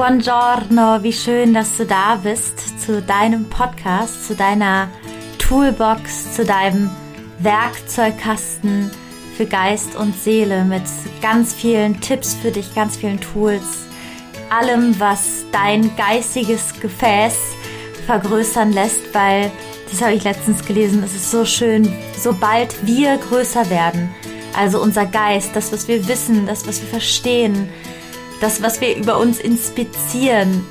Buongiorno, wie schön, dass du da bist zu deinem Podcast, zu deiner Toolbox, zu deinem Werkzeugkasten für Geist und Seele mit ganz vielen Tipps für dich, ganz vielen Tools, allem, was dein geistiges Gefäß vergrößern lässt, weil, das habe ich letztens gelesen, es ist so schön, sobald wir größer werden, also unser Geist, das, was wir wissen, das, was wir verstehen, das, was wir über uns inspizieren,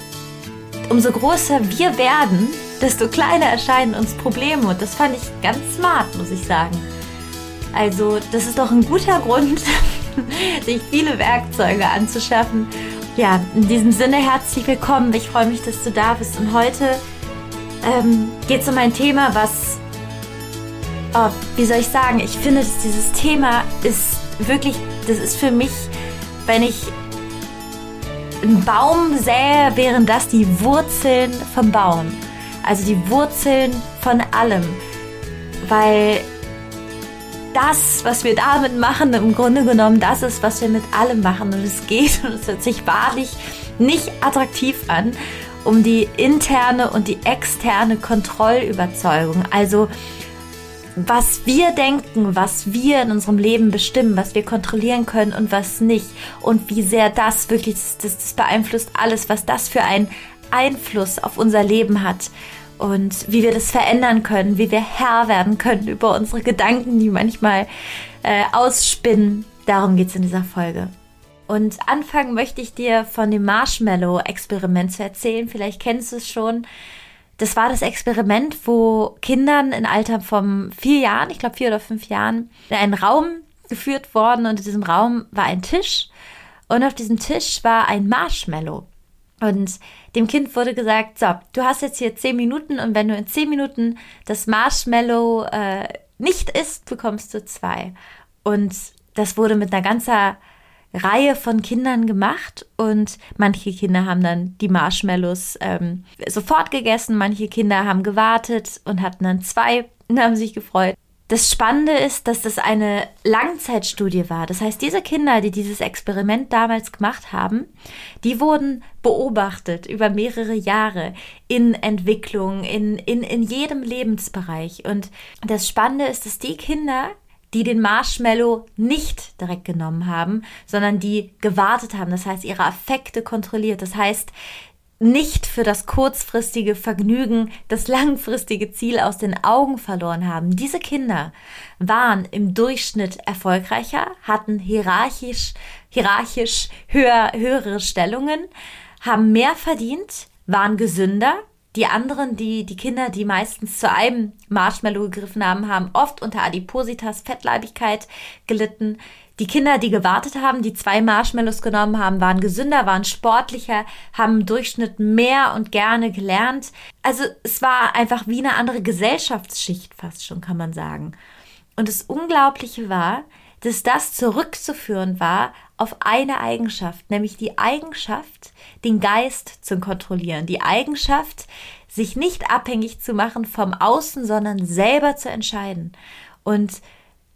umso größer wir werden, desto kleiner erscheinen uns Probleme. Und das fand ich ganz smart, muss ich sagen. Also, das ist doch ein guter Grund, sich viele Werkzeuge anzuschaffen. Ja, in diesem Sinne herzlich willkommen. Ich freue mich, dass du da bist. Und heute ähm, geht es um ein Thema, was, oh, wie soll ich sagen, ich finde, dass dieses Thema ist wirklich, das ist für mich, wenn ich einen Baum sähe, wären das die Wurzeln vom Baum. Also die Wurzeln von allem. Weil das, was wir damit machen, im Grunde genommen das ist, was wir mit allem machen. Und es geht, und es hört sich wahrlich nicht attraktiv an, um die interne und die externe Kontrollüberzeugung. Also was wir denken, was wir in unserem Leben bestimmen, was wir kontrollieren können und was nicht. Und wie sehr das wirklich, das, das beeinflusst alles, was das für einen Einfluss auf unser Leben hat. Und wie wir das verändern können, wie wir Herr werden können über unsere Gedanken, die manchmal äh, ausspinnen. Darum geht es in dieser Folge. Und anfangen möchte ich dir von dem Marshmallow-Experiment zu erzählen. Vielleicht kennst du es schon. Das war das Experiment, wo Kindern in Alter von vier Jahren, ich glaube vier oder fünf Jahren, in einen Raum geführt worden und in diesem Raum war ein Tisch und auf diesem Tisch war ein Marshmallow. Und dem Kind wurde gesagt, so, du hast jetzt hier zehn Minuten und wenn du in zehn Minuten das Marshmallow äh, nicht isst, bekommst du zwei. Und das wurde mit einer ganzen Reihe von Kindern gemacht und manche Kinder haben dann die Marshmallows ähm, sofort gegessen, manche Kinder haben gewartet und hatten dann zwei und haben sich gefreut. Das Spannende ist, dass das eine Langzeitstudie war. Das heißt, diese Kinder, die dieses Experiment damals gemacht haben, die wurden beobachtet über mehrere Jahre in Entwicklung, in, in, in jedem Lebensbereich. Und das Spannende ist, dass die Kinder, die den Marshmallow nicht direkt genommen haben, sondern die gewartet haben. Das heißt, ihre Affekte kontrolliert. Das heißt, nicht für das kurzfristige Vergnügen das langfristige Ziel aus den Augen verloren haben. Diese Kinder waren im Durchschnitt erfolgreicher, hatten hierarchisch, hierarchisch höher, höhere Stellungen, haben mehr verdient, waren gesünder, die anderen, die, die Kinder, die meistens zu einem Marshmallow gegriffen haben, haben oft unter Adipositas, Fettleibigkeit gelitten. Die Kinder, die gewartet haben, die zwei Marshmallows genommen haben, waren gesünder, waren sportlicher, haben im Durchschnitt mehr und gerne gelernt. Also es war einfach wie eine andere Gesellschaftsschicht fast schon, kann man sagen. Und das Unglaubliche war, dass das zurückzuführen war auf eine Eigenschaft, nämlich die Eigenschaft, den Geist zu kontrollieren, die Eigenschaft, sich nicht abhängig zu machen vom Außen, sondern selber zu entscheiden. Und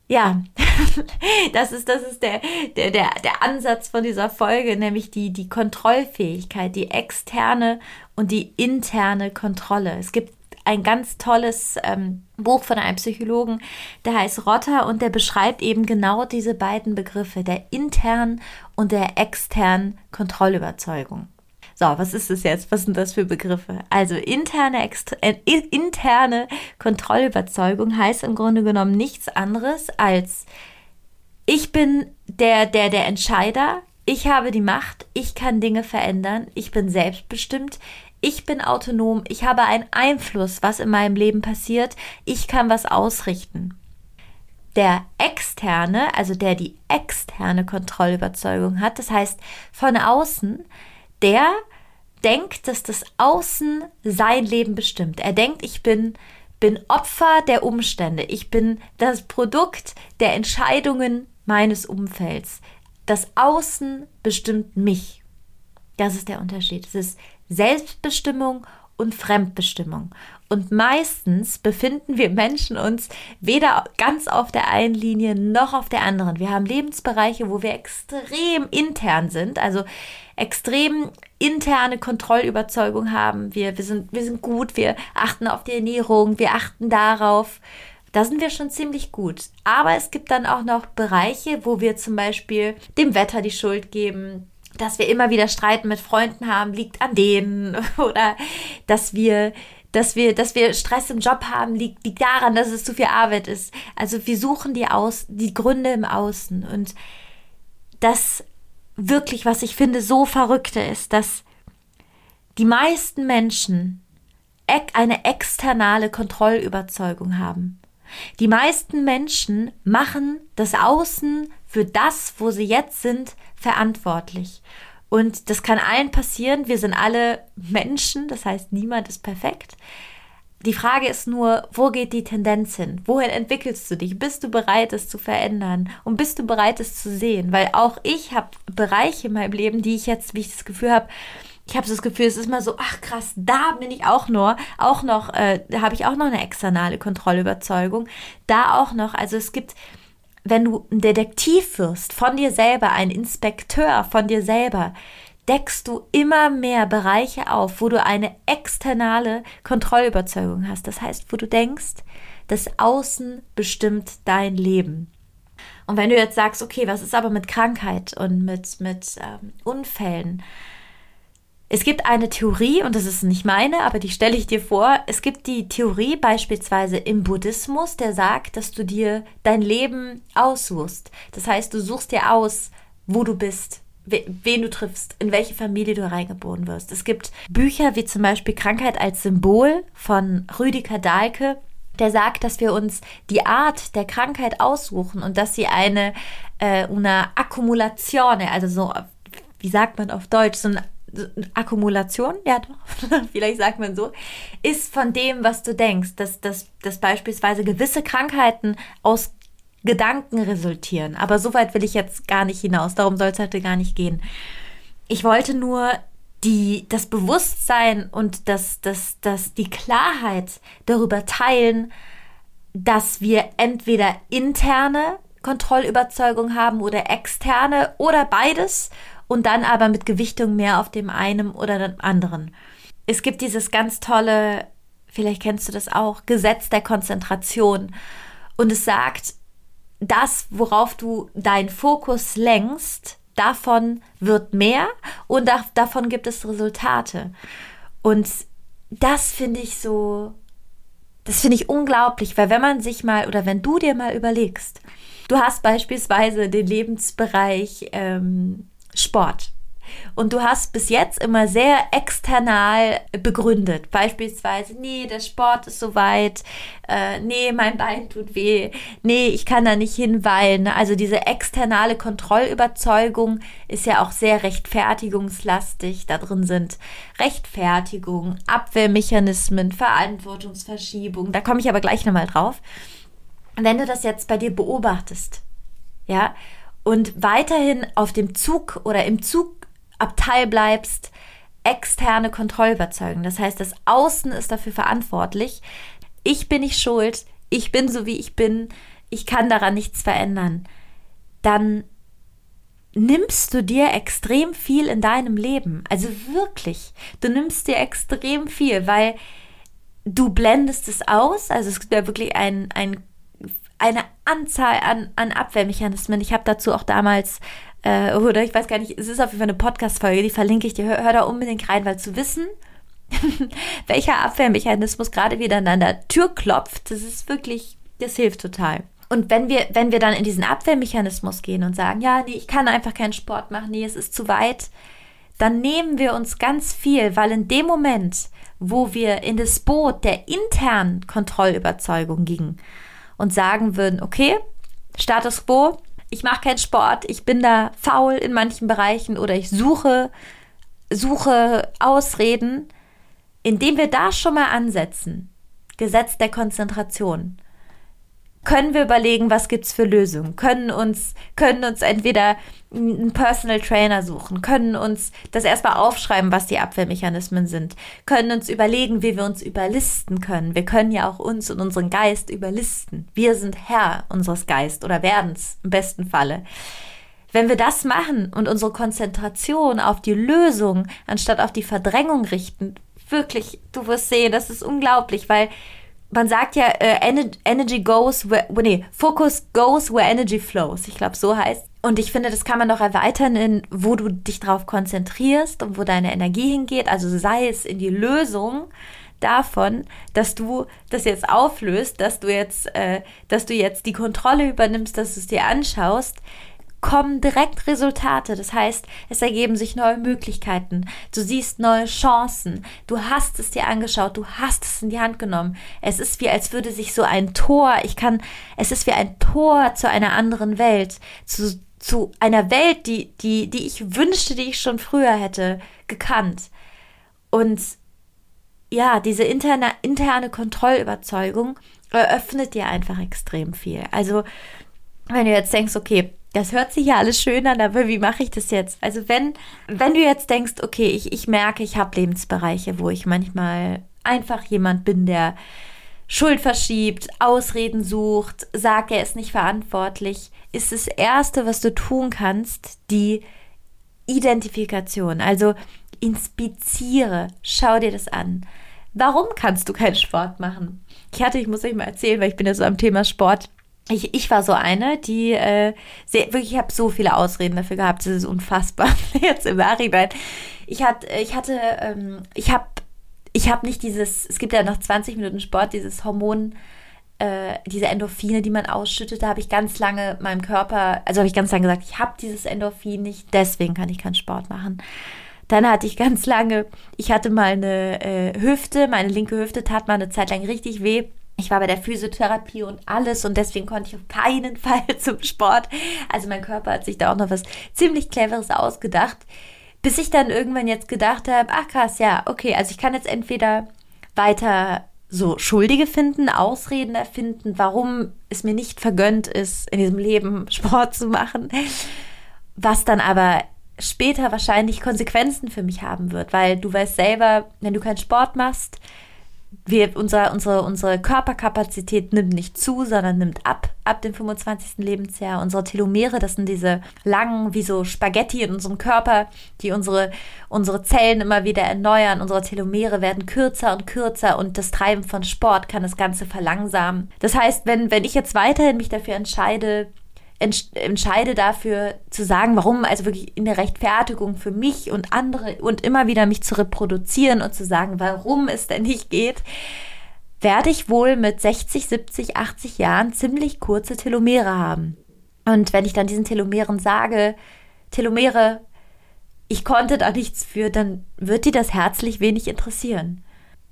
ja, das ist, das ist der, der, der, der Ansatz von dieser Folge, nämlich die, die Kontrollfähigkeit, die externe und die interne Kontrolle. Es gibt ein ganz tolles ähm, Buch von einem Psychologen, der heißt Rotter und der beschreibt eben genau diese beiden Begriffe, der internen und der externen Kontrollüberzeugung. So, was ist das jetzt? Was sind das für Begriffe? Also interne, äh, interne Kontrollüberzeugung heißt im Grunde genommen nichts anderes als ich bin der, der, der Entscheider, ich habe die Macht, ich kann Dinge verändern, ich bin selbstbestimmt, ich bin autonom, ich habe einen Einfluss, was in meinem Leben passiert, ich kann was ausrichten. Der externe, also der die externe Kontrollüberzeugung hat, das heißt von außen, der denkt, dass das Außen sein Leben bestimmt. Er denkt, ich bin bin Opfer der Umstände. Ich bin das Produkt der Entscheidungen meines Umfelds. Das Außen bestimmt mich. Das ist der Unterschied. Es ist Selbstbestimmung und Fremdbestimmung. Und meistens befinden wir Menschen uns weder ganz auf der einen Linie noch auf der anderen. Wir haben Lebensbereiche, wo wir extrem intern sind, also extrem interne Kontrollüberzeugung haben. Wir, wir, sind, wir sind gut, wir achten auf die Ernährung, wir achten darauf. Da sind wir schon ziemlich gut. Aber es gibt dann auch noch Bereiche, wo wir zum Beispiel dem Wetter die Schuld geben, dass wir immer wieder Streiten mit Freunden haben, liegt an denen. Oder dass wir dass wir, dass wir Stress im Job haben, liegt, liegt daran, dass es zu viel Arbeit ist. Also wir suchen die, Aus, die Gründe im Außen. Und das wirklich, was ich finde, so verrückte ist, dass die meisten Menschen eine externe Kontrollüberzeugung haben. Die meisten Menschen machen das Außen für das, wo sie jetzt sind, verantwortlich. Und das kann allen passieren. Wir sind alle Menschen, das heißt, niemand ist perfekt. Die Frage ist nur, wo geht die Tendenz hin? Wohin entwickelst du dich? Bist du bereit, es zu verändern? Und bist du bereit, es zu sehen? Weil auch ich habe Bereiche in meinem Leben, die ich jetzt, wie ich das Gefühl habe, ich habe das Gefühl, es ist mal so, ach krass, da bin ich auch nur, auch noch, äh, habe ich auch noch eine externe Kontrollüberzeugung. Da auch noch, also es gibt, wenn du ein Detektiv wirst von dir selber, ein Inspekteur von dir selber, deckst du immer mehr Bereiche auf, wo du eine externe Kontrollüberzeugung hast. Das heißt, wo du denkst, das Außen bestimmt dein Leben. Und wenn du jetzt sagst, okay, was ist aber mit Krankheit und mit, mit ähm, Unfällen? Es gibt eine Theorie, und das ist nicht meine, aber die stelle ich dir vor. Es gibt die Theorie beispielsweise im Buddhismus, der sagt, dass du dir dein Leben aussuchst. Das heißt, du suchst dir aus, wo du bist, wen du triffst, in welche Familie du reingeboren wirst. Es gibt Bücher wie zum Beispiel Krankheit als Symbol von Rüdiger Dahlke, der sagt, dass wir uns die Art der Krankheit aussuchen und dass sie eine äh, una accumulazione, also so, wie sagt man auf Deutsch, so eine Akkumulation, ja doch, vielleicht sagt man so, ist von dem, was du denkst, dass, dass, dass beispielsweise gewisse Krankheiten aus Gedanken resultieren. Aber so weit will ich jetzt gar nicht hinaus. Darum soll es heute gar nicht gehen. Ich wollte nur die, das Bewusstsein und das, das, das, die Klarheit darüber teilen, dass wir entweder interne Kontrollüberzeugung haben oder externe oder beides und dann aber mit Gewichtung mehr auf dem einen oder dem anderen. Es gibt dieses ganz tolle, vielleicht kennst du das auch, Gesetz der Konzentration. Und es sagt, das, worauf du deinen Fokus lenkst, davon wird mehr und da, davon gibt es Resultate. Und das finde ich so, das finde ich unglaublich, weil wenn man sich mal oder wenn du dir mal überlegst, du hast beispielsweise den Lebensbereich ähm, Sport. Und du hast bis jetzt immer sehr external begründet. Beispielsweise, nee, der Sport ist so weit, äh, nee, mein Bein tut weh, nee, ich kann da nicht hinweilen. Also diese externe Kontrollüberzeugung ist ja auch sehr rechtfertigungslastig. Da drin sind Rechtfertigung, Abwehrmechanismen, Verantwortungsverschiebung. Da komme ich aber gleich nochmal drauf. Wenn du das jetzt bei dir beobachtest, ja, und weiterhin auf dem Zug oder im Zug Abteil bleibst, externe Kontrollüberzeugung. Das heißt, das Außen ist dafür verantwortlich. Ich bin nicht schuld, ich bin so wie ich bin, ich kann daran nichts verändern. Dann nimmst du dir extrem viel in deinem Leben. Also wirklich, du nimmst dir extrem viel, weil du blendest es aus. Also es ja wirklich ein, ein, eine Anzahl an, an Abwehrmechanismen. Ich habe dazu auch damals äh, oder ich weiß gar nicht, es ist auf jeden Fall eine Podcast-Folge, die verlinke ich dir. Hör, hör da unbedingt rein, weil zu wissen, welcher Abwehrmechanismus gerade wieder an der Tür klopft, das ist wirklich, das hilft total. Und wenn wir, wenn wir dann in diesen Abwehrmechanismus gehen und sagen, ja, nee, ich kann einfach keinen Sport machen, nee, es ist zu weit, dann nehmen wir uns ganz viel, weil in dem Moment, wo wir in das Boot der internen Kontrollüberzeugung gingen und sagen würden, okay, Status quo, ich mache keinen Sport, ich bin da faul in manchen Bereichen oder ich suche, suche Ausreden, indem wir da schon mal ansetzen, Gesetz der Konzentration, können wir überlegen, was gibt es für Lösungen, können uns, können uns entweder einen Personal Trainer suchen, können uns das erstmal aufschreiben, was die Abwehrmechanismen sind, können uns überlegen, wie wir uns überlisten können. Wir können ja auch uns und unseren Geist überlisten. Wir sind Herr unseres Geistes oder werden es im besten Falle. Wenn wir das machen und unsere Konzentration auf die Lösung anstatt auf die Verdrängung richten, wirklich, du wirst sehen, das ist unglaublich, weil man sagt ja, äh, Energy goes where, nee, Focus goes where energy flows. Ich glaube, so heißt. Und ich finde, das kann man noch erweitern in, wo du dich drauf konzentrierst und wo deine Energie hingeht. Also sei es in die Lösung davon, dass du das jetzt auflöst, dass du jetzt, äh, dass du jetzt die Kontrolle übernimmst, dass du es dir anschaust kommen direkt Resultate. Das heißt, es ergeben sich neue Möglichkeiten. Du siehst neue Chancen. Du hast es dir angeschaut. Du hast es in die Hand genommen. Es ist wie, als würde sich so ein Tor, ich kann, es ist wie ein Tor zu einer anderen Welt, zu, zu einer Welt, die, die, die ich wünschte, die ich schon früher hätte gekannt. Und ja, diese interne, interne Kontrollüberzeugung eröffnet dir einfach extrem viel. Also, wenn du jetzt denkst, okay, das hört sich ja alles schön an, aber wie mache ich das jetzt? Also wenn, wenn du jetzt denkst, okay, ich, ich merke, ich habe Lebensbereiche, wo ich manchmal einfach jemand bin, der Schuld verschiebt, Ausreden sucht, sagt, er ist nicht verantwortlich, ist das Erste, was du tun kannst, die Identifikation. Also inspiziere, schau dir das an. Warum kannst du keinen Sport machen? Ich hatte, ich muss euch mal erzählen, weil ich bin ja so am Thema Sport ich, ich war so eine, die äh, sehr, wirklich, ich habe so viele Ausreden dafür gehabt, das ist unfassbar jetzt im Nachhinein. Ich hatte, ich hatte, ähm, ich habe, ich habe nicht dieses, es gibt ja nach 20 Minuten Sport dieses Hormon, äh, diese Endorphine, die man ausschüttet, da habe ich ganz lange meinem Körper, also habe ich ganz lange gesagt, ich habe dieses Endorphin nicht, deswegen kann ich keinen Sport machen. Dann hatte ich ganz lange, ich hatte mal eine äh, Hüfte, meine linke Hüfte tat mal eine Zeit lang richtig weh ich war bei der Physiotherapie und alles und deswegen konnte ich auf keinen Fall zum Sport. Also mein Körper hat sich da auch noch was ziemlich Cleveres ausgedacht, bis ich dann irgendwann jetzt gedacht habe, ach krass, ja, okay, also ich kann jetzt entweder weiter so Schuldige finden, Ausreden erfinden, warum es mir nicht vergönnt ist, in diesem Leben Sport zu machen, was dann aber später wahrscheinlich Konsequenzen für mich haben wird, weil du weißt selber, wenn du keinen Sport machst, wir, unser, unsere, unsere Körperkapazität nimmt nicht zu, sondern nimmt ab, ab dem 25. Lebensjahr. Unsere Telomere, das sind diese langen, wie so Spaghetti in unserem Körper, die unsere, unsere Zellen immer wieder erneuern. Unsere Telomere werden kürzer und kürzer und das Treiben von Sport kann das Ganze verlangsamen. Das heißt, wenn, wenn ich jetzt weiterhin mich dafür entscheide, entscheide dafür zu sagen, warum, also wirklich in der Rechtfertigung für mich und andere und immer wieder mich zu reproduzieren und zu sagen, warum es denn nicht geht, werde ich wohl mit 60, 70, 80 Jahren ziemlich kurze Telomere haben. Und wenn ich dann diesen Telomeren sage, Telomere, ich konnte da nichts für, dann wird die das herzlich wenig interessieren.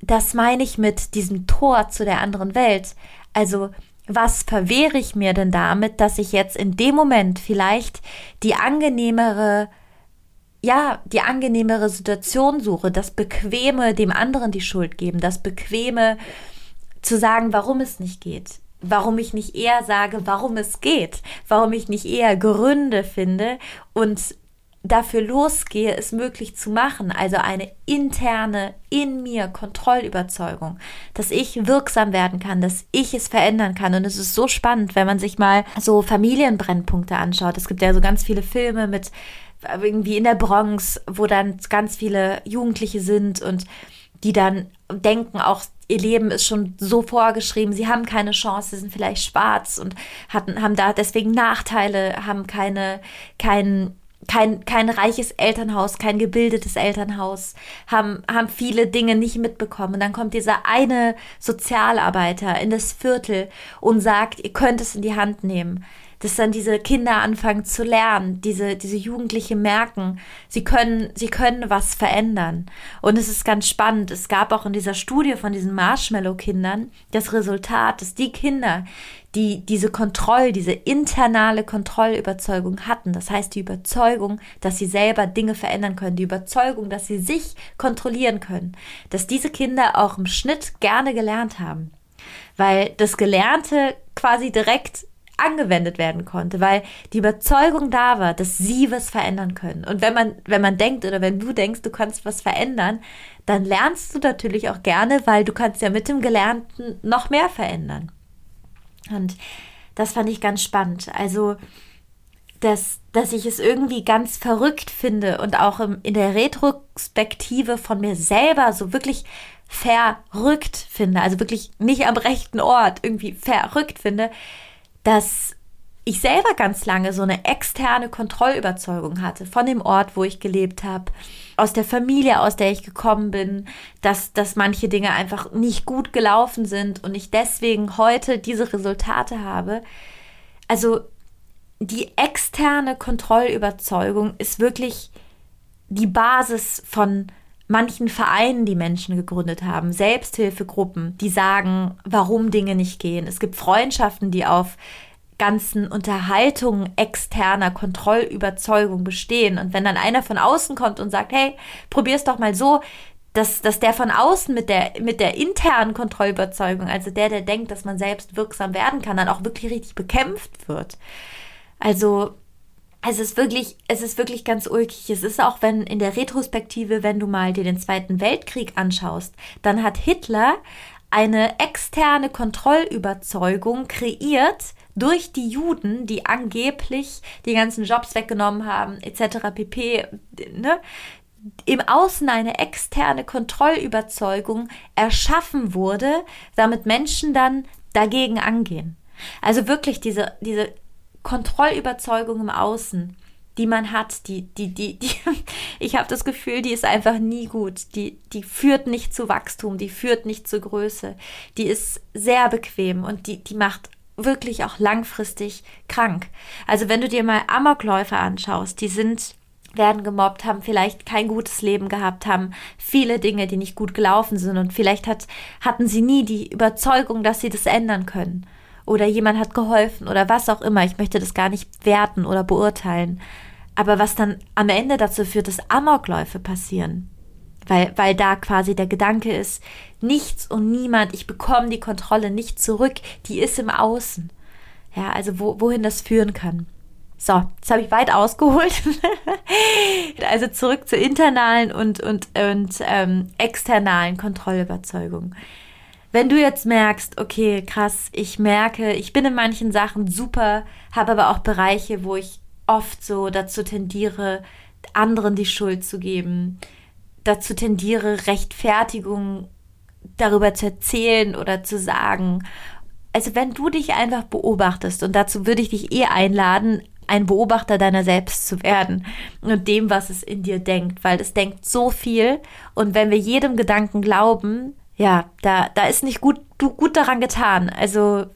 Das meine ich mit diesem Tor zu der anderen Welt. Also was verwehre ich mir denn damit, dass ich jetzt in dem Moment vielleicht die angenehmere, ja, die angenehmere Situation suche, das Bequeme dem anderen die Schuld geben, das Bequeme zu sagen, warum es nicht geht. Warum ich nicht eher sage, warum es geht, warum ich nicht eher Gründe finde und dafür losgehe, es möglich zu machen, also eine interne, in mir Kontrollüberzeugung, dass ich wirksam werden kann, dass ich es verändern kann. Und es ist so spannend, wenn man sich mal so Familienbrennpunkte anschaut. Es gibt ja so ganz viele Filme mit irgendwie in der Bronx, wo dann ganz viele Jugendliche sind und die dann denken auch, ihr Leben ist schon so vorgeschrieben, sie haben keine Chance, sie sind vielleicht schwarz und hatten, haben da deswegen Nachteile, haben keine, keinen kein, kein reiches Elternhaus, kein gebildetes Elternhaus, haben, haben viele Dinge nicht mitbekommen. Und dann kommt dieser eine Sozialarbeiter in das Viertel und sagt, ihr könnt es in die Hand nehmen. Dass dann diese Kinder anfangen zu lernen, diese, diese Jugendliche merken, sie können, sie können was verändern. Und es ist ganz spannend. Es gab auch in dieser Studie von diesen Marshmallow-Kindern das Resultat, dass die Kinder, die diese Kontroll, diese internale Kontrollüberzeugung hatten. Das heißt, die Überzeugung, dass sie selber Dinge verändern können, die Überzeugung, dass sie sich kontrollieren können, dass diese Kinder auch im Schnitt gerne gelernt haben. weil das Gelernte quasi direkt angewendet werden konnte, weil die Überzeugung da war, dass sie was verändern können. Und wenn man, wenn man denkt oder wenn du denkst, du kannst was verändern, dann lernst du natürlich auch gerne, weil du kannst ja mit dem Gelernten noch mehr verändern. Und das fand ich ganz spannend. Also, dass, dass ich es irgendwie ganz verrückt finde und auch im, in der Retrospektive von mir selber so wirklich verrückt finde, also wirklich nicht am rechten Ort irgendwie verrückt finde, dass ich selber ganz lange so eine externe Kontrollüberzeugung hatte von dem Ort, wo ich gelebt habe, aus der Familie, aus der ich gekommen bin, dass, dass manche Dinge einfach nicht gut gelaufen sind und ich deswegen heute diese Resultate habe. Also die externe Kontrollüberzeugung ist wirklich die Basis von manchen Vereinen, die Menschen gegründet haben, Selbsthilfegruppen, die sagen, warum Dinge nicht gehen. Es gibt Freundschaften, die auf ganzen Unterhaltungen externer Kontrollüberzeugung bestehen. Und wenn dann einer von außen kommt und sagt, hey, probier's doch mal so, dass, dass der von außen mit der, mit der internen Kontrollüberzeugung, also der, der denkt, dass man selbst wirksam werden kann, dann auch wirklich richtig bekämpft wird. Also, es ist wirklich, es ist wirklich ganz ulkig. Es ist auch, wenn in der Retrospektive, wenn du mal dir den Zweiten Weltkrieg anschaust, dann hat Hitler eine externe Kontrollüberzeugung kreiert, durch die Juden, die angeblich die ganzen Jobs weggenommen haben, etc. pp. Ne? im Außen eine externe Kontrollüberzeugung erschaffen wurde, damit Menschen dann dagegen angehen. Also wirklich diese, diese Kontrollüberzeugung im Außen, die man hat, die, die, die, die ich habe das Gefühl, die ist einfach nie gut. Die, die führt nicht zu Wachstum, die führt nicht zur Größe. Die ist sehr bequem und die, die macht wirklich auch langfristig krank. Also wenn du dir mal Amokläufer anschaust, die sind werden gemobbt, haben vielleicht kein gutes Leben gehabt, haben viele Dinge, die nicht gut gelaufen sind und vielleicht hat, hatten sie nie die Überzeugung, dass sie das ändern können. Oder jemand hat geholfen oder was auch immer. Ich möchte das gar nicht werten oder beurteilen. Aber was dann am Ende dazu führt, dass Amokläufe passieren, weil, weil da quasi der Gedanke ist, nichts und niemand, ich bekomme die Kontrolle nicht zurück, die ist im Außen. Ja, also wo, wohin das führen kann. So, jetzt habe ich weit ausgeholt. also zurück zur internalen und, und, und ähm, externalen Kontrollüberzeugung. Wenn du jetzt merkst, okay, krass, ich merke, ich bin in manchen Sachen super, habe aber auch Bereiche, wo ich oft so dazu tendiere, anderen die Schuld zu geben, dazu tendiere, Rechtfertigung darüber zu erzählen oder zu sagen. Also wenn du dich einfach beobachtest, und dazu würde ich dich eh einladen, ein Beobachter deiner selbst zu werden und dem, was es in dir denkt, weil es denkt so viel und wenn wir jedem Gedanken glauben, ja, da, da ist nicht gut, gut daran getan. Also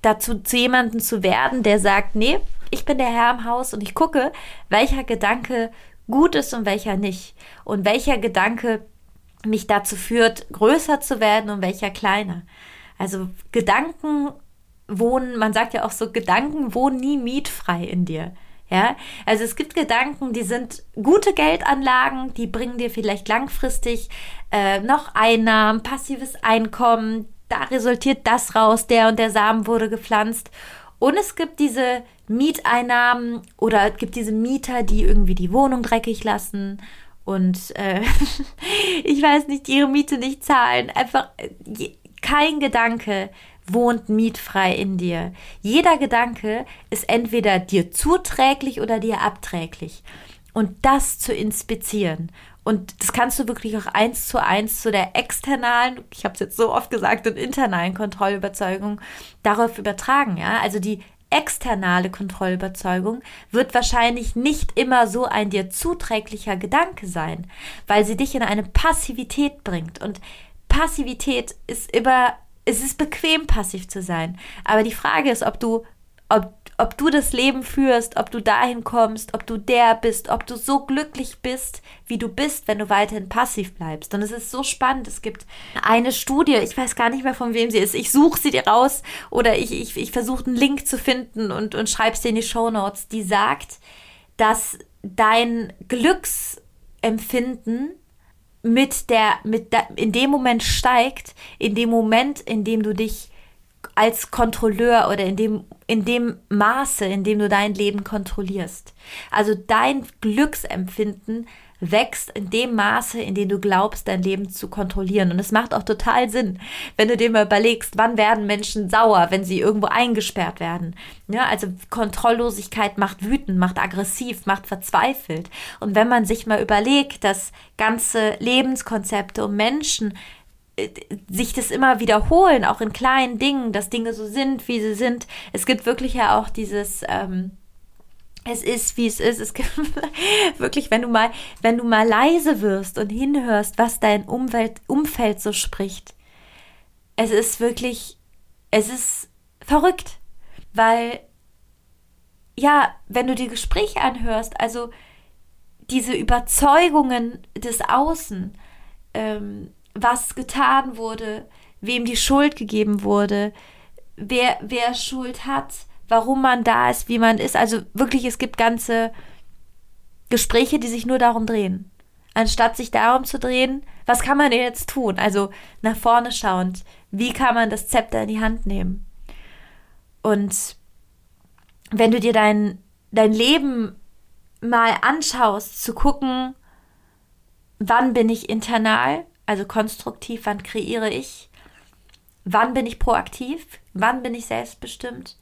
dazu zu jemandem zu werden, der sagt, nee, ich bin der Herr im Haus und ich gucke, welcher Gedanke gut ist und welcher nicht. Und welcher Gedanke mich dazu führt, größer zu werden und welcher kleiner. Also Gedanken wohnen, man sagt ja auch so, Gedanken wohnen nie mietfrei in dir. Ja, also es gibt Gedanken, die sind gute Geldanlagen, die bringen dir vielleicht langfristig äh, noch Einnahmen, passives Einkommen. Da resultiert das raus, der und der Samen wurde gepflanzt. Und es gibt diese Mieteinnahmen oder es gibt diese Mieter, die irgendwie die Wohnung dreckig lassen und äh, ich weiß nicht, ihre Miete nicht zahlen. Einfach äh, kein Gedanke wohnt mietfrei in dir. Jeder Gedanke ist entweder dir zuträglich oder dir abträglich. Und das zu inspizieren. Und das kannst du wirklich auch eins zu eins zu der externalen, ich habe es jetzt so oft gesagt, und internalen Kontrollüberzeugung darauf übertragen. Ja, also die externe Kontrollüberzeugung wird wahrscheinlich nicht immer so ein dir zuträglicher Gedanke sein, weil sie dich in eine Passivität bringt. Und Passivität ist immer, es ist bequem, passiv zu sein. Aber die Frage ist, ob du, ob ob du das Leben führst, ob du dahin kommst, ob du der bist, ob du so glücklich bist, wie du bist, wenn du weiterhin passiv bleibst. Und es ist so spannend. Es gibt eine Studie, ich weiß gar nicht mehr von wem sie ist. Ich suche sie dir raus oder ich, ich, ich versuche einen Link zu finden und, und schreibe es dir in die Show Notes, die sagt, dass dein Glücksempfinden mit der, mit der, in dem Moment steigt, in dem Moment, in dem du dich als Kontrolleur oder in dem, in dem Maße, in dem du dein Leben kontrollierst. Also dein Glücksempfinden wächst in dem Maße, in dem du glaubst, dein Leben zu kontrollieren. Und es macht auch total Sinn, wenn du dir mal überlegst, wann werden Menschen sauer, wenn sie irgendwo eingesperrt werden. Ja, also Kontrolllosigkeit macht wütend, macht aggressiv, macht verzweifelt. Und wenn man sich mal überlegt, dass ganze Lebenskonzepte und Menschen sich das immer wiederholen, auch in kleinen Dingen, dass Dinge so sind, wie sie sind. Es gibt wirklich ja auch dieses ähm, es ist, wie es ist. Es gibt wirklich, wenn du mal, wenn du mal leise wirst und hinhörst, was dein Umwelt, Umfeld so spricht. Es ist wirklich, es ist verrückt, weil ja, wenn du die Gespräche anhörst, also diese Überzeugungen des Außen, ähm, was getan wurde, wem die Schuld gegeben wurde, wer, wer Schuld hat, warum man da ist, wie man ist. Also wirklich, es gibt ganze Gespräche, die sich nur darum drehen. Anstatt sich darum zu drehen, was kann man denn jetzt tun? Also nach vorne schauend, wie kann man das Zepter in die Hand nehmen? Und wenn du dir dein, dein Leben mal anschaust, zu gucken, wann bin ich internal, also konstruktiv, wann kreiere ich, wann bin ich proaktiv, wann bin ich selbstbestimmt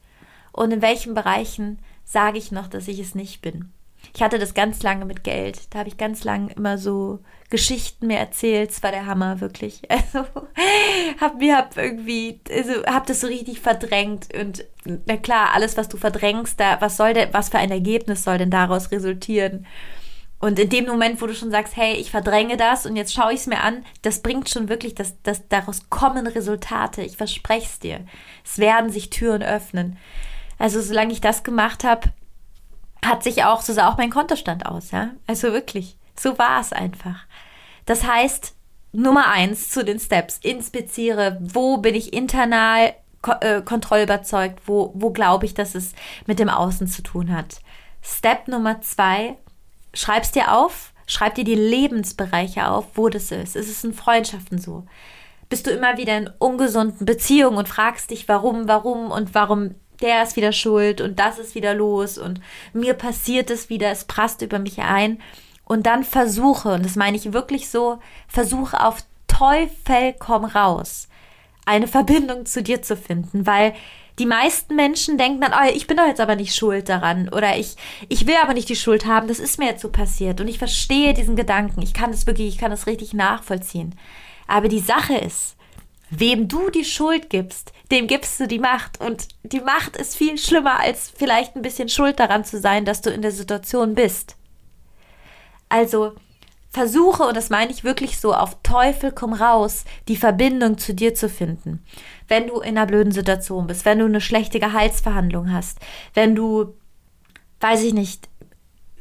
und in welchen Bereichen sage ich noch, dass ich es nicht bin. Ich hatte das ganz lange mit Geld. Da habe ich ganz lange immer so Geschichten mir erzählt. Es war der Hammer, wirklich. Also hab mir hab irgendwie, also hab das so richtig verdrängt. Und na klar, alles, was du verdrängst, da, was soll denn, was für ein Ergebnis soll denn daraus resultieren? Und in dem Moment, wo du schon sagst, hey, ich verdränge das und jetzt schaue ich es mir an, das bringt schon wirklich, dass, dass daraus kommen Resultate. Ich verspreche es dir. Es werden sich Türen öffnen. Also solange ich das gemacht habe, hat sich auch, so sah auch mein Kontostand aus, ja. Also wirklich, so war es einfach. Das heißt, Nummer eins zu den Steps, inspiziere, wo bin ich internal ko äh, kontrollüberzeugt, wo, wo glaube ich, dass es mit dem Außen zu tun hat. Step Nummer zwei, schreib's dir auf, schreib dir die Lebensbereiche auf, wo das ist. Ist es in Freundschaften so? Bist du immer wieder in ungesunden Beziehungen und fragst dich, warum, warum und warum der ist wieder schuld und das ist wieder los und mir passiert es wieder, es prasst über mich ein. Und dann versuche, und das meine ich wirklich so, versuche auf Teufel komm raus, eine Verbindung zu dir zu finden, weil die meisten Menschen denken dann, oh, ich bin doch jetzt aber nicht schuld daran oder ich, ich will aber nicht die Schuld haben, das ist mir jetzt so passiert und ich verstehe diesen Gedanken, ich kann das wirklich, ich kann das richtig nachvollziehen. Aber die Sache ist, Wem du die Schuld gibst, dem gibst du die Macht. Und die Macht ist viel schlimmer, als vielleicht ein bisschen schuld daran zu sein, dass du in der Situation bist. Also versuche, und das meine ich wirklich so, auf Teufel komm raus, die Verbindung zu dir zu finden. Wenn du in einer blöden Situation bist, wenn du eine schlechte Gehaltsverhandlung hast, wenn du, weiß ich nicht,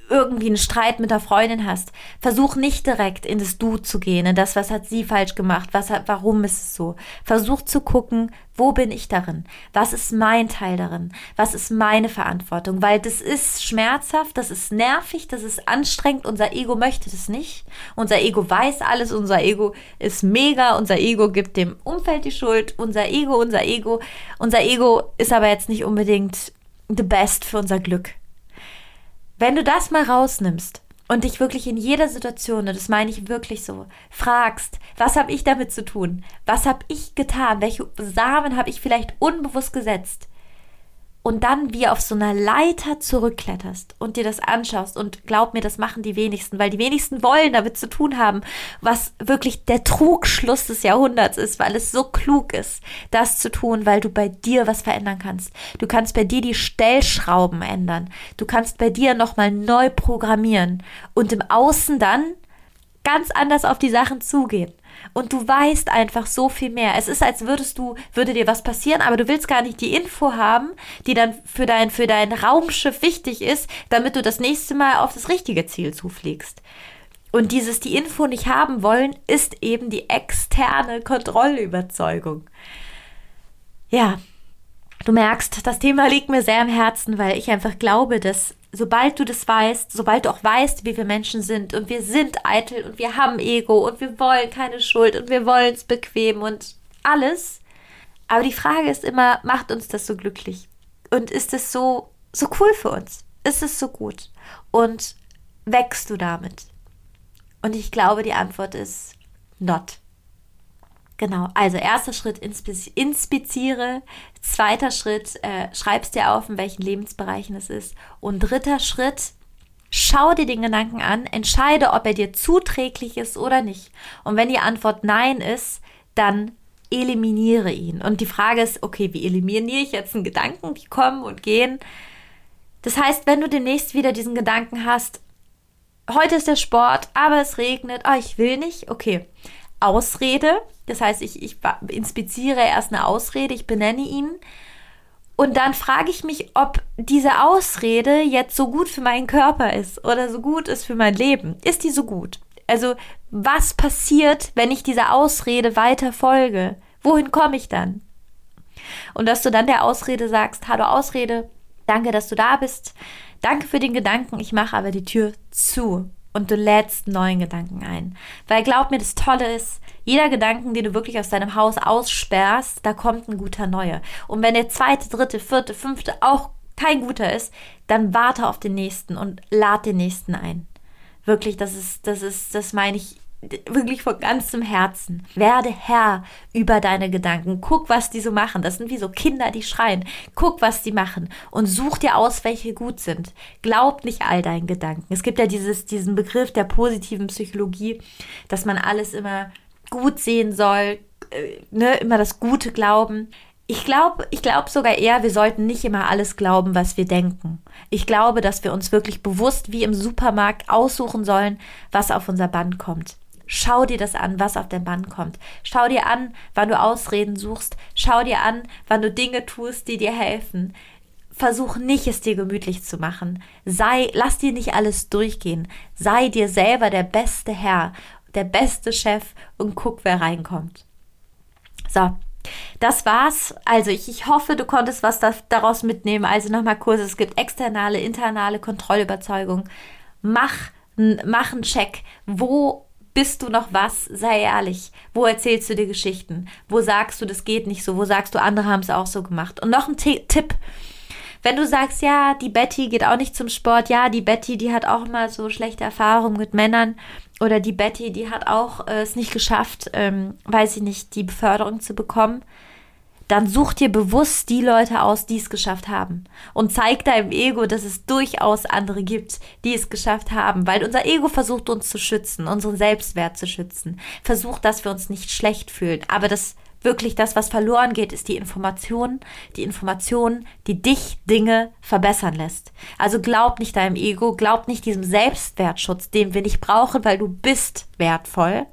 irgendwie einen Streit mit der Freundin hast, versuch nicht direkt in das Du zu gehen, in das, was hat sie falsch gemacht, was hat, warum ist es so. Versuch zu gucken, wo bin ich darin? Was ist mein Teil darin? Was ist meine Verantwortung? Weil das ist schmerzhaft, das ist nervig, das ist anstrengend. Unser Ego möchte das nicht. Unser Ego weiß alles, unser Ego ist mega, unser Ego gibt dem Umfeld die Schuld, unser Ego, unser Ego. Unser Ego ist aber jetzt nicht unbedingt the best für unser Glück. Wenn du das mal rausnimmst und dich wirklich in jeder Situation, und das meine ich wirklich so, fragst, was habe ich damit zu tun? Was habe ich getan? Welche Samen habe ich vielleicht unbewusst gesetzt? Und dann wie auf so einer Leiter zurückkletterst und dir das anschaust und glaub mir, das machen die wenigsten, weil die wenigsten wollen damit zu tun haben, was wirklich der Trugschluss des Jahrhunderts ist, weil es so klug ist, das zu tun, weil du bei dir was verändern kannst. Du kannst bei dir die Stellschrauben ändern. Du kannst bei dir nochmal neu programmieren und im Außen dann ganz anders auf die Sachen zugehen und du weißt einfach so viel mehr. Es ist, als würdest du, würde dir was passieren, aber du willst gar nicht die Info haben, die dann für dein, für dein Raumschiff wichtig ist, damit du das nächste Mal auf das richtige Ziel zufliegst. Und dieses die Info nicht haben wollen, ist eben die externe Kontrollüberzeugung. Ja, du merkst, das Thema liegt mir sehr am Herzen, weil ich einfach glaube, dass sobald du das weißt, sobald du auch weißt, wie wir Menschen sind und wir sind eitel und wir haben Ego und wir wollen keine Schuld und wir wollen es bequem und alles. Aber die Frage ist immer, macht uns das so glücklich? Und ist es so, so cool für uns? Ist es so gut? Und wächst du damit? Und ich glaube, die Antwort ist not. Genau, also erster Schritt, inspiziere. Zweiter Schritt, äh, schreibst dir auf, in welchen Lebensbereichen es ist. Und dritter Schritt, schau dir den Gedanken an, entscheide, ob er dir zuträglich ist oder nicht. Und wenn die Antwort Nein ist, dann eliminiere ihn. Und die Frage ist, okay, wie eliminiere ich jetzt einen Gedanken, die kommen und gehen? Das heißt, wenn du demnächst wieder diesen Gedanken hast, heute ist der Sport, aber es regnet, oh, ich will nicht, okay. Ausrede, das heißt, ich, ich inspiziere erst eine Ausrede, ich benenne ihn. Und dann frage ich mich, ob diese Ausrede jetzt so gut für meinen Körper ist oder so gut ist für mein Leben. Ist die so gut? Also, was passiert, wenn ich dieser Ausrede weiter folge? Wohin komme ich dann? Und dass du dann der Ausrede sagst, hallo Ausrede, danke, dass du da bist, danke für den Gedanken, ich mache aber die Tür zu und du lädst neuen Gedanken ein. Weil glaub mir, das Tolle ist, jeder Gedanken, den du wirklich aus deinem Haus aussperrst, da kommt ein guter neuer. Und wenn der zweite, dritte, vierte, fünfte auch kein guter ist, dann warte auf den nächsten und lad den nächsten ein. Wirklich, das ist, das ist, das meine ich wirklich von ganzem Herzen. Werde Herr über deine Gedanken. Guck, was die so machen. Das sind wie so Kinder, die schreien. Guck, was die machen und such dir aus, welche gut sind. Glaub nicht all deinen Gedanken. Es gibt ja dieses, diesen Begriff der positiven Psychologie, dass man alles immer gut sehen soll, äh, ne, immer das Gute glauben. Ich glaube, ich glaube sogar eher, wir sollten nicht immer alles glauben, was wir denken. Ich glaube, dass wir uns wirklich bewusst wie im Supermarkt aussuchen sollen, was auf unser Band kommt. Schau dir das an, was auf dein Band kommt. Schau dir an, wann du Ausreden suchst. Schau dir an, wann du Dinge tust, die dir helfen. Versuch nicht, es dir gemütlich zu machen. Sei, lass dir nicht alles durchgehen. Sei dir selber der beste Herr, der beste Chef und guck, wer reinkommt. So, das war's. Also ich, ich hoffe, du konntest was da, daraus mitnehmen. Also nochmal kurz, es gibt externe, internale Kontrollüberzeugung. Mach, mach einen Check. Wo bist du noch was? Sei ehrlich. Wo erzählst du dir Geschichten? Wo sagst du, das geht nicht so? Wo sagst du, andere haben es auch so gemacht? Und noch ein T Tipp. Wenn du sagst, ja, die Betty geht auch nicht zum Sport, ja, die Betty, die hat auch mal so schlechte Erfahrungen mit Männern oder die Betty, die hat auch äh, es nicht geschafft, ähm, weiß ich nicht, die Beförderung zu bekommen, dann such dir bewusst die Leute aus, die es geschafft haben. Und zeig deinem Ego, dass es durchaus andere gibt, die es geschafft haben. Weil unser Ego versucht uns zu schützen, unseren Selbstwert zu schützen. Versucht, dass wir uns nicht schlecht fühlen. Aber das wirklich das, was verloren geht, ist die Information. Die Information, die dich Dinge verbessern lässt. Also glaub nicht deinem Ego, glaub nicht diesem Selbstwertschutz, den wir nicht brauchen, weil du bist wertvoll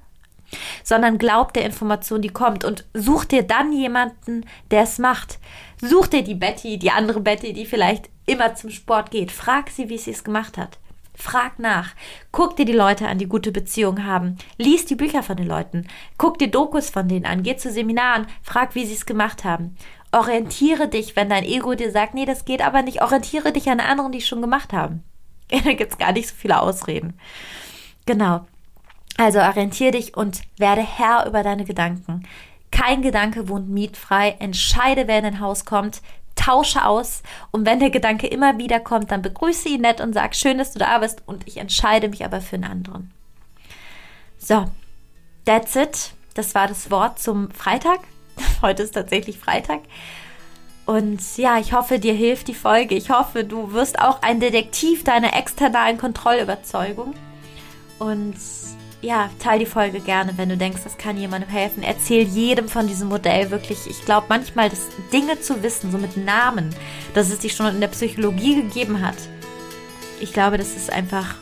sondern glaub der Information, die kommt und such dir dann jemanden, der es macht. Such dir die Betty, die andere Betty, die vielleicht immer zum Sport geht. Frag sie, wie sie es gemacht hat. Frag nach. Guck dir die Leute an, die gute Beziehungen haben. Lies die Bücher von den Leuten. Guck dir Dokus von denen an. Geh zu Seminaren. Frag, wie sie es gemacht haben. Orientiere dich, wenn dein Ego dir sagt, nee, das geht aber nicht. Orientiere dich an anderen, die es schon gemacht haben. da gibt es gar nicht so viele Ausreden. Genau. Also orientiere dich und werde Herr über deine Gedanken. Kein Gedanke wohnt mietfrei. Entscheide, wer in dein Haus kommt. Tausche aus. Und wenn der Gedanke immer wieder kommt, dann begrüße ihn nett und sag, schön, dass du da bist. Und ich entscheide mich aber für einen anderen. So, that's it. Das war das Wort zum Freitag. Heute ist tatsächlich Freitag. Und ja, ich hoffe, dir hilft die Folge. Ich hoffe, du wirst auch ein Detektiv deiner externalen Kontrollüberzeugung. Und ja, teil die Folge gerne, wenn du denkst, das kann jemandem helfen. Erzähl jedem von diesem Modell wirklich. Ich glaube manchmal, dass Dinge zu wissen, so mit Namen, dass es dich schon in der Psychologie gegeben hat. Ich glaube, dass es einfach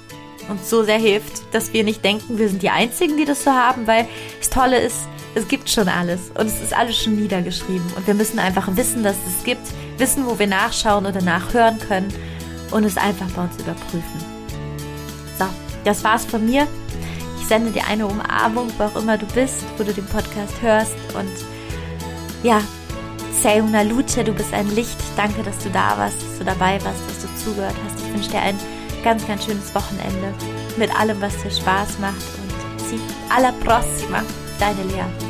uns so sehr hilft, dass wir nicht denken, wir sind die Einzigen, die das so haben, weil das Tolle ist, es gibt schon alles und es ist alles schon niedergeschrieben und wir müssen einfach wissen, dass es gibt, wissen, wo wir nachschauen oder nachhören können und es einfach bei uns überprüfen. So, das war's von mir sende dir eine Umarmung, wo auch immer du bist, wo du den Podcast hörst. Und ja, sei una luce, du bist ein Licht. Danke, dass du da warst, dass du dabei warst, dass du zugehört hast. Ich wünsche dir ein ganz, ganz schönes Wochenende mit allem, was dir Spaß macht und sie alla prossima, deine Lea.